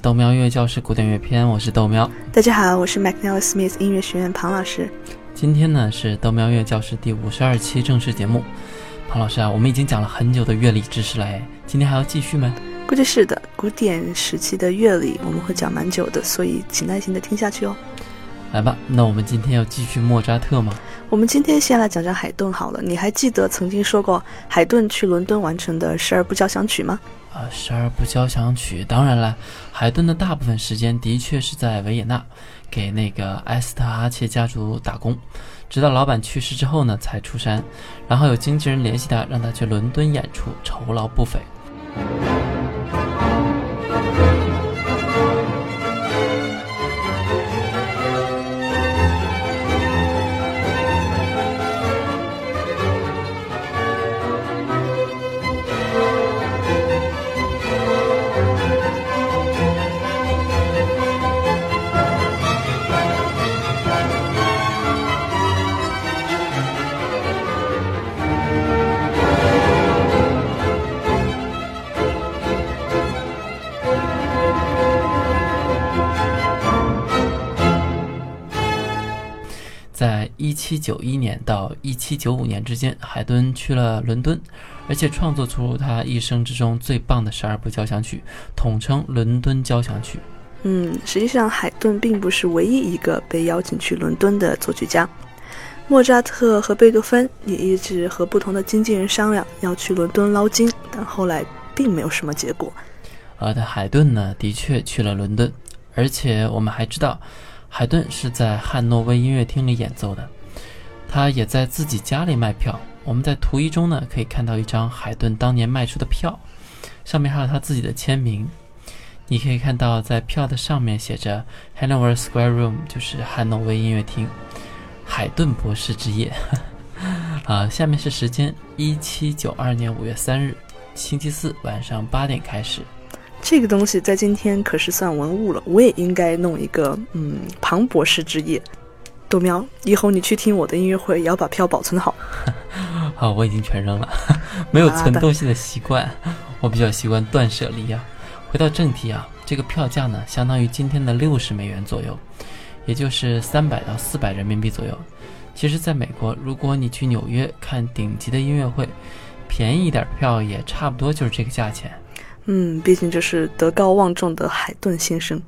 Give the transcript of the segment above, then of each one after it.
豆喵音乐教室古典乐篇，我是豆喵。大家好，我是 McNeil Smith 音乐学院庞老师。今天呢是豆喵音乐教室第五十二期正式节目。庞老师啊，我们已经讲了很久的乐理知识了，哎，今天还要继续吗？估计是的，古典时期的乐理我们会讲蛮久的，所以请耐心的听下去哦。来吧，那我们今天要继续莫扎特吗？我们今天先来讲讲海顿好了。你还记得曾经说过海顿去伦敦完成的十二部交响曲吗？啊，十二部交响曲，当然了，海顿的大部分时间的确是在维也纳给那个埃斯特哈切家族打工，直到老板去世之后呢才出山，然后有经纪人联系他，让他去伦敦演出，酬劳不菲。一七九一年到一七九五年之间，海顿去了伦敦，而且创作出他一生之中最棒的十二部交响曲，统称《伦敦交响曲》。嗯，实际上海顿并不是唯一一个被邀请去伦敦的作曲家，莫扎特和贝多芬也一直和不同的经纪人商量要去伦敦捞金，但后来并没有什么结果。而的海顿呢，的确去了伦敦，而且我们还知道。海顿是在汉诺威音乐厅里演奏的，他也在自己家里卖票。我们在图一中呢可以看到一张海顿当年卖出的票，上面还有他自己的签名。你可以看到在票的上面写着 Hanover Square Room，就是汉诺威音乐厅，海顿博士之夜。啊，下面是时间：一七九二年五月三日，星期四晚上八点开始。这个东西在今天可是算文物了，我也应该弄一个，嗯，庞博士之夜。豆苗，以后你去听我的音乐会，也要把票保存好。好，我已经全扔了，没有存东西的习惯，我比较习惯断舍离啊。回到正题啊，这个票价呢，相当于今天的六十美元左右，也就是三百到四百人民币左右。其实，在美国，如果你去纽约看顶级的音乐会，便宜一点票也差不多就是这个价钱。嗯，毕竟这是德高望重的海顿先生。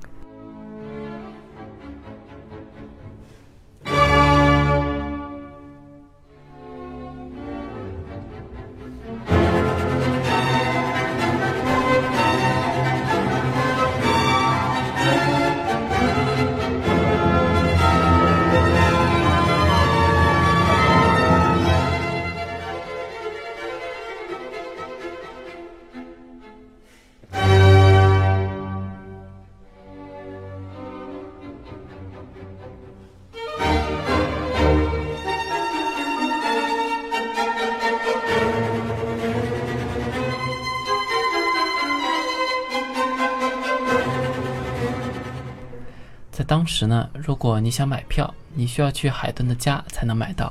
在当时呢，如果你想买票，你需要去海顿的家才能买到。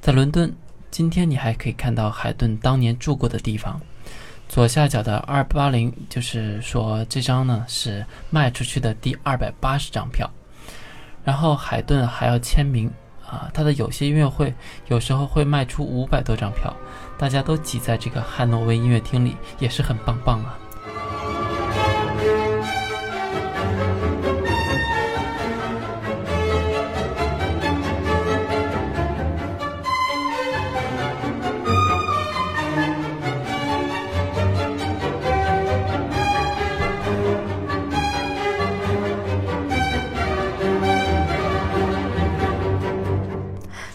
在伦敦，今天你还可以看到海顿当年住过的地方。左下角的二八零，就是说这张呢是卖出去的第二百八十张票。然后海顿还要签名啊，他的有些音乐会有时候会卖出五百多张票，大家都挤在这个汉诺威音乐厅里，也是很棒棒啊。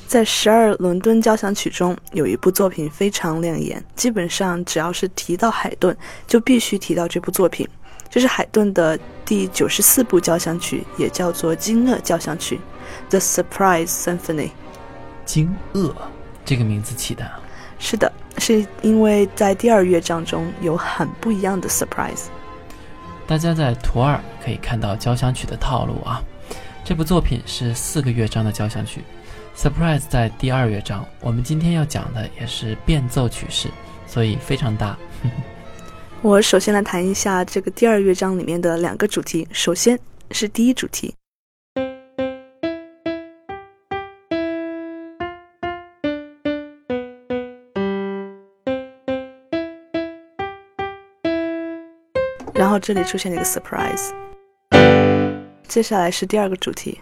在十二伦敦交响曲中，有一部作品非常亮眼，基本上只要是提到海顿，就必须提到这部作品。这是海顿的第九十四部交响曲，也叫做惊愕交响曲，《The Surprise Symphony》。惊愕这个名字起的？是的，是因为在第二乐章中有很不一样的 surprise。大家在图二可以看到交响曲的套路啊。这部作品是四个乐章的交响曲。Surprise 在第二乐章，我们今天要讲的也是变奏曲式，所以非常大。我首先来谈一下这个第二乐章里面的两个主题。首先是第一主题，然后这里出现了一个 surprise。接下来是第二个主题。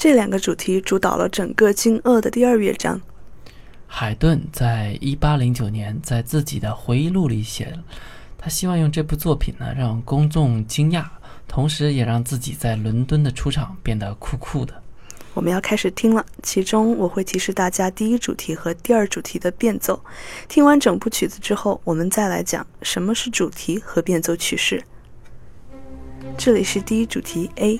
这两个主题主导了整个《惊愕》的第二乐章。海顿在一八零九年在自己的回忆录里写了，他希望用这部作品呢让公众惊讶，同时也让自己在伦敦的出场变得酷酷的。我们要开始听了，其中我会提示大家第一主题和第二主题的变奏。听完整部曲子之后，我们再来讲什么是主题和变奏曲式。这里是第一主题 A。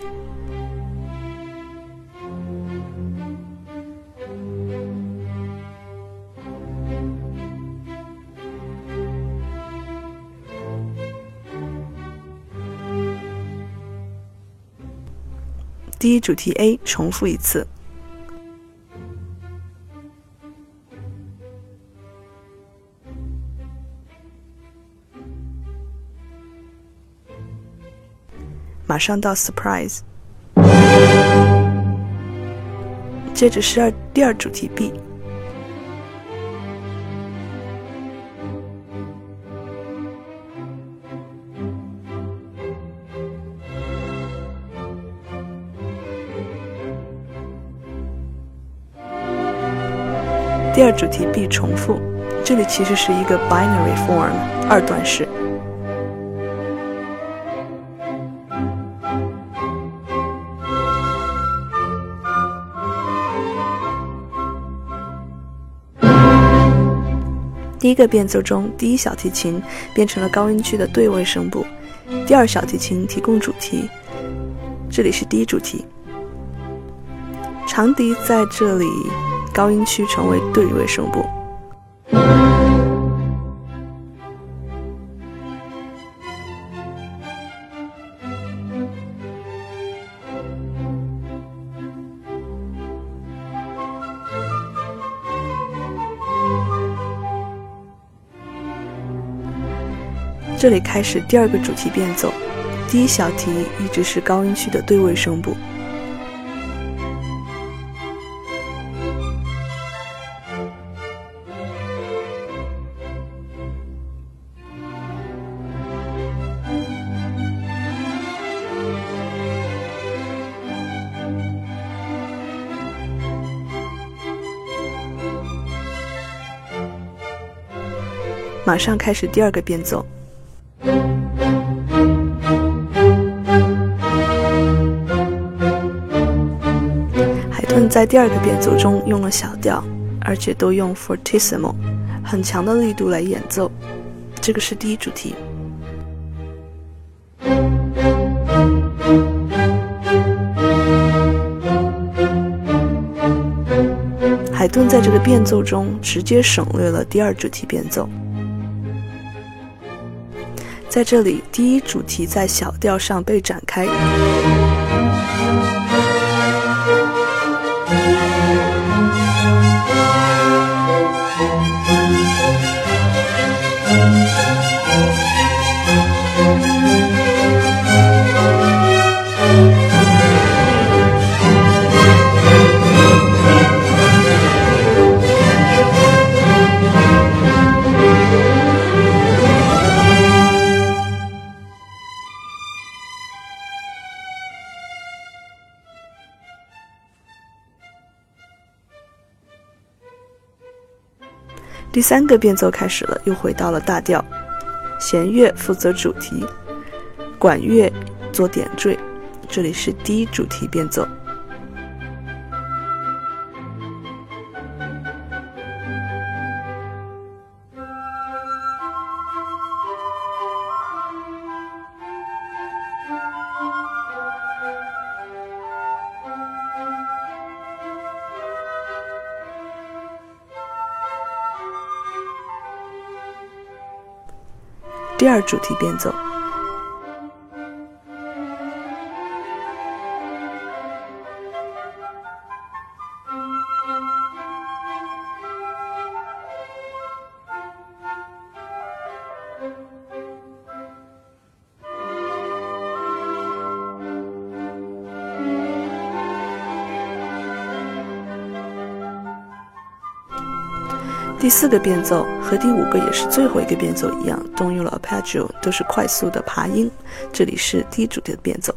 第一主题 A 重复一次，马上到 surprise，接着是二第二主题 B。第二主题 B 重复，这里其实是一个 binary form 二段式。第一个变奏中，第一小提琴变成了高音区的对位声部，第二小提琴提供主题，这里是第一主题，长笛在这里。高音区成为对位声部。这里开始第二个主题变奏，第一小题一直是高音区的对位声部。马上开始第二个变奏。海顿在第二个变奏中用了小调，而且都用 fortissimo，很强的力度来演奏。这个是第一主题。海顿在这个变奏中直接省略了第二主题变奏。在这里，第一主题在小调上被展开。第三个变奏开始了，又回到了大调，弦乐负责主题，管乐做点缀。这里是第一主题变奏。第二主题变奏，第四个变奏和第五个也是最后一个变奏一样，动用了 arpeggio，都是快速的爬音。这里是第一主题的变奏。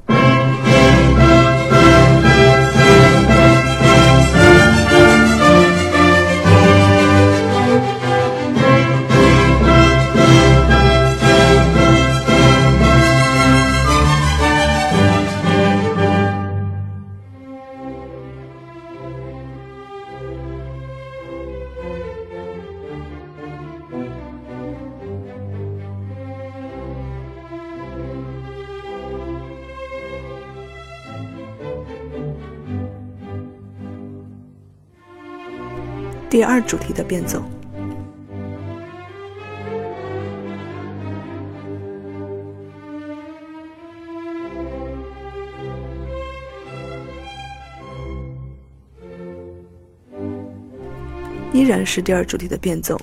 第二主题的变奏。依然是第二主题的变奏。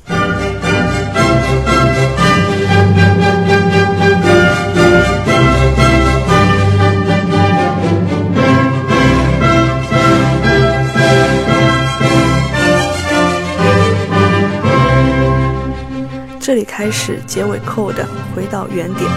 开始结尾扣的回到原点。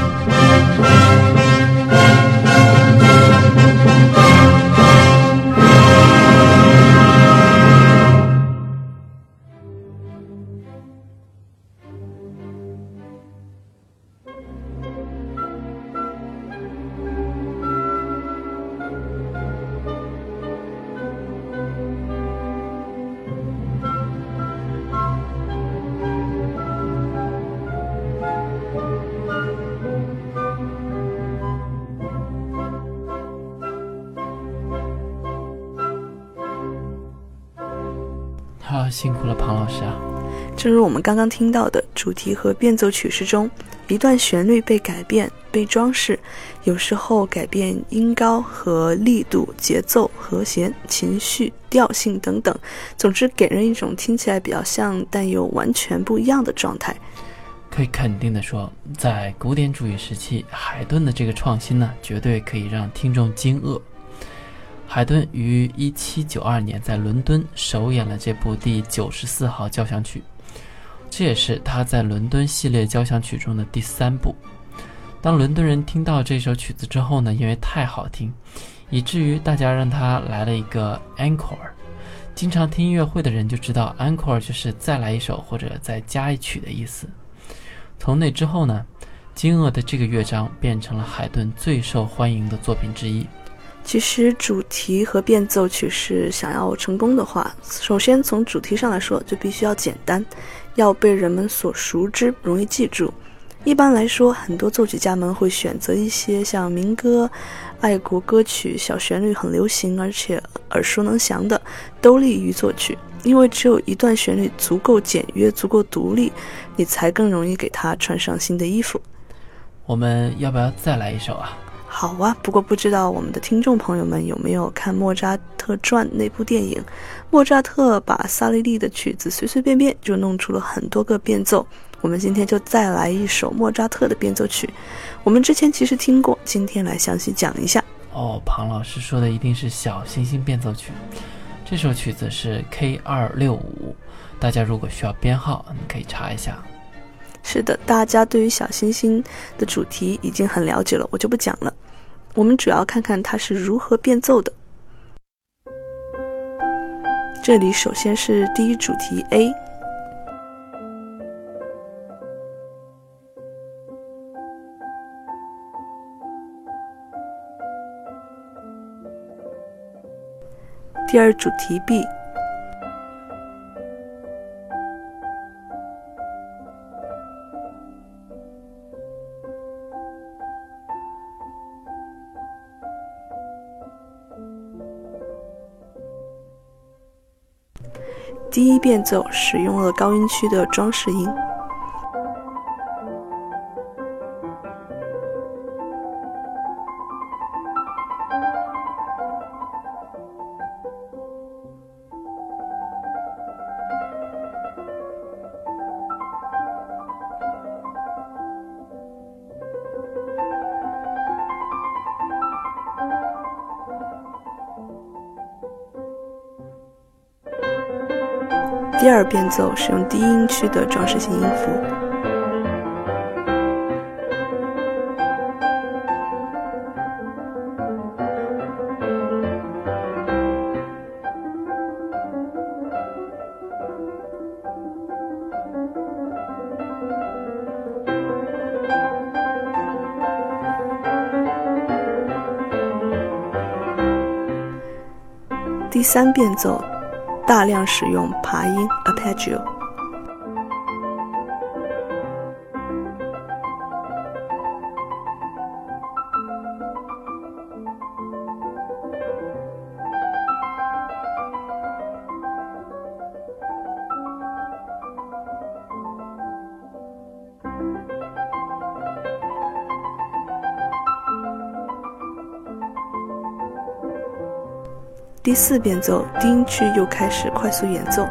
好，辛苦了，庞老师啊！正如我们刚刚听到的，主题和变奏曲式中，一段旋律被改变、被装饰，有时候改变音高和力度、节奏、和弦、情绪、调性等等，总之给人一种听起来比较像但又完全不一样的状态。可以肯定的说，在古典主义时期，海顿的这个创新呢，绝对可以让听众惊愕。海顿于1792年在伦敦首演了这部第九十四号交响曲，这也是他在伦敦系列交响曲中的第三部。当伦敦人听到这首曲子之后呢，因为太好听，以至于大家让他来了一个 encore。经常听音乐会的人就知道，encore 就是再来一首或者再加一曲的意思。从那之后呢，惊愕的这个乐章变成了海顿最受欢迎的作品之一。其实主题和变奏曲是想要成功的话，首先从主题上来说就必须要简单，要被人们所熟知，容易记住。一般来说，很多作曲家们会选择一些像民歌、爱国歌曲，小旋律很流行，而且耳熟能详的，都利于作曲。因为只有一段旋律足够简约、足够独立，你才更容易给它穿上新的衣服。我们要不要再来一首啊？好啊，不过不知道我们的听众朋友们有没有看《莫扎特传》那部电影？莫扎特把萨利利的曲子随随便便就弄出了很多个变奏。我们今天就再来一首莫扎特的变奏曲。我们之前其实听过，今天来详细讲一下。哦，庞老师说的一定是小星星变奏曲。这首曲子是 K 二六五，大家如果需要编号，你可以查一下。是的，大家对于小星星的主题已经很了解了，我就不讲了。我们主要看看它是如何变奏的。这里首先是第一主题 A，第二主题 B。第一变奏使用了高音区的装饰音。第二变奏使用低音区的装饰性音符。第三变奏大量使用爬音 （arpeggio）。第四变奏低音区又开始快速演奏。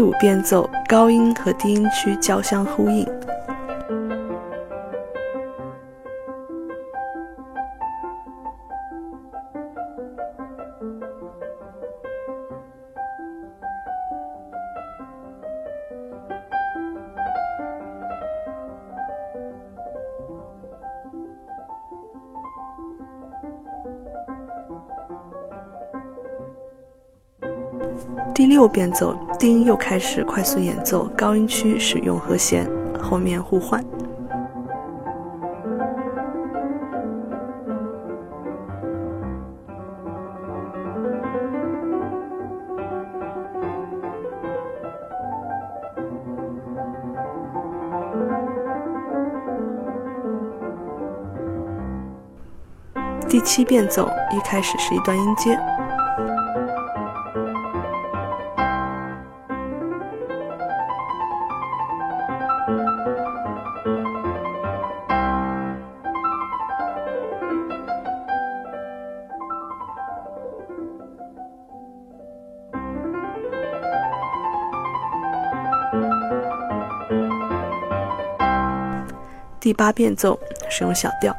第五变奏，高音和低音区交相呼应。第六变奏，低音又开始快速演奏，高音区使用和弦，后面互换。第七变奏，一开始是一段音阶。第八变奏使用小调。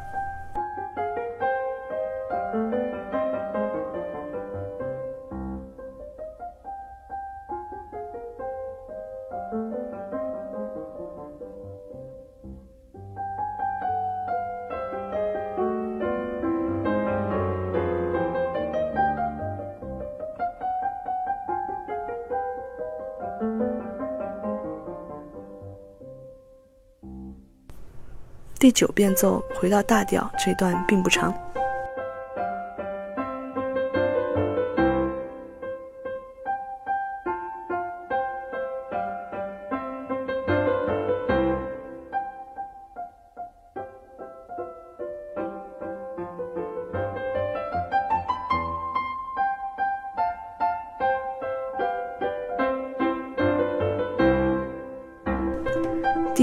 第九变奏回到大调，这段并不长。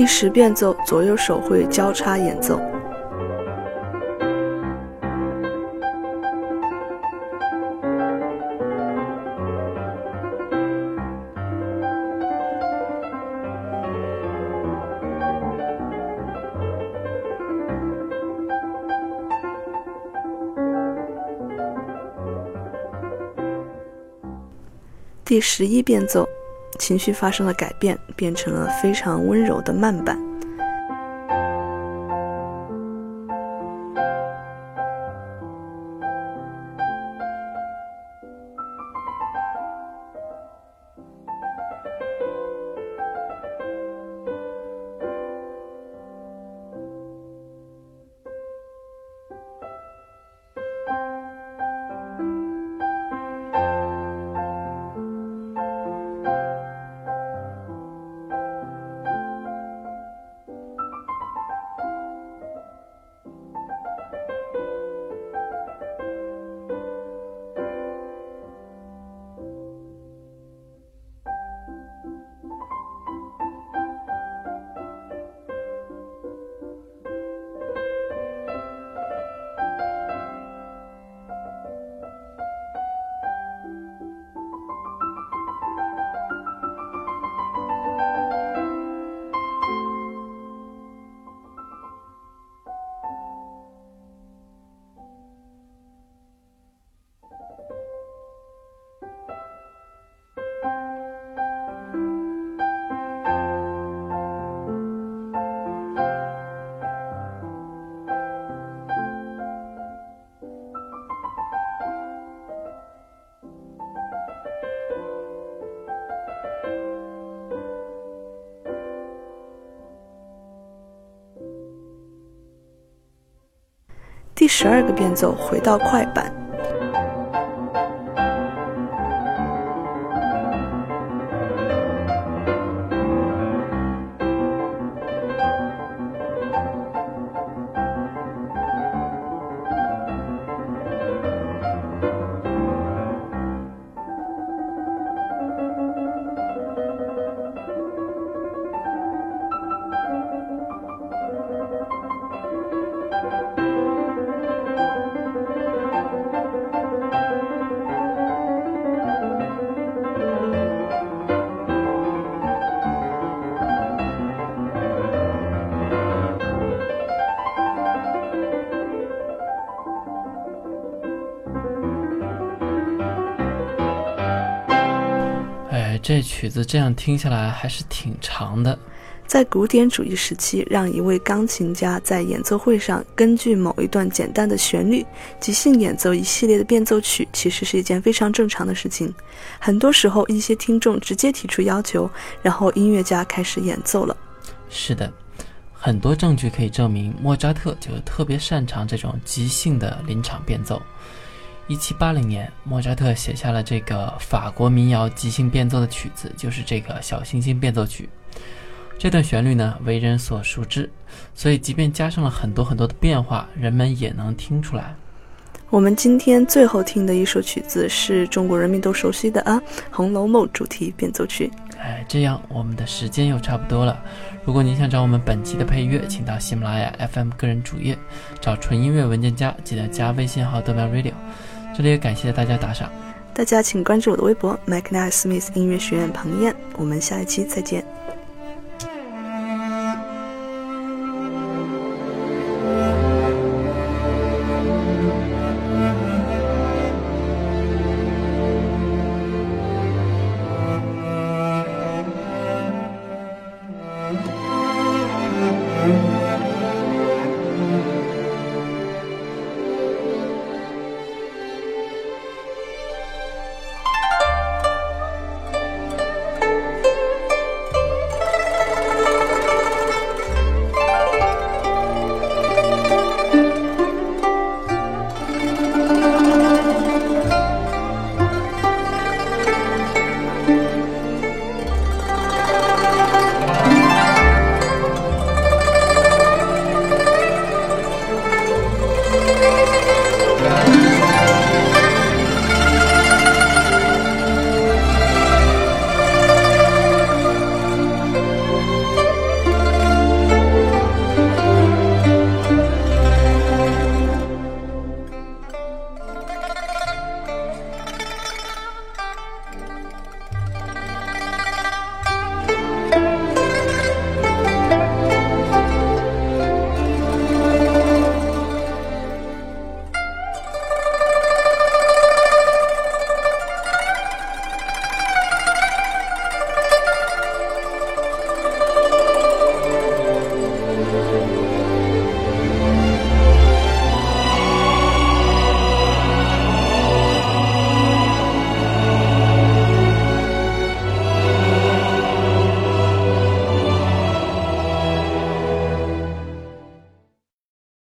十变奏左右手会交叉演奏。第十一变奏。情绪发生了改变，变成了非常温柔的慢板。第十二个变奏回到快板。这曲子这样听下来还是挺长的。在古典主义时期，让一位钢琴家在演奏会上根据某一段简单的旋律即兴演奏一系列的变奏曲，其实是一件非常正常的事情。很多时候，一些听众直接提出要求，然后音乐家开始演奏了。是的，很多证据可以证明莫扎特就特别擅长这种即兴的临场变奏。一七八零年，莫扎特写下了这个法国民谣即兴变奏的曲子，就是这个小星星变奏曲。这段旋律呢，为人所熟知，所以即便加上了很多很多的变化，人们也能听出来。我们今天最后听的一首曲子是中国人民都熟悉的啊，《红楼梦》主题变奏曲。哎，这样我们的时间又差不多了。如果您想找我们本期的配乐，请到喜马拉雅 FM 个人主页找纯音乐文件夹，记得加微信号豆苗 Radio。这里也感谢大家打赏，大家请关注我的微博 m c n i c e Smith 音乐学院彭燕，我们下一期再见。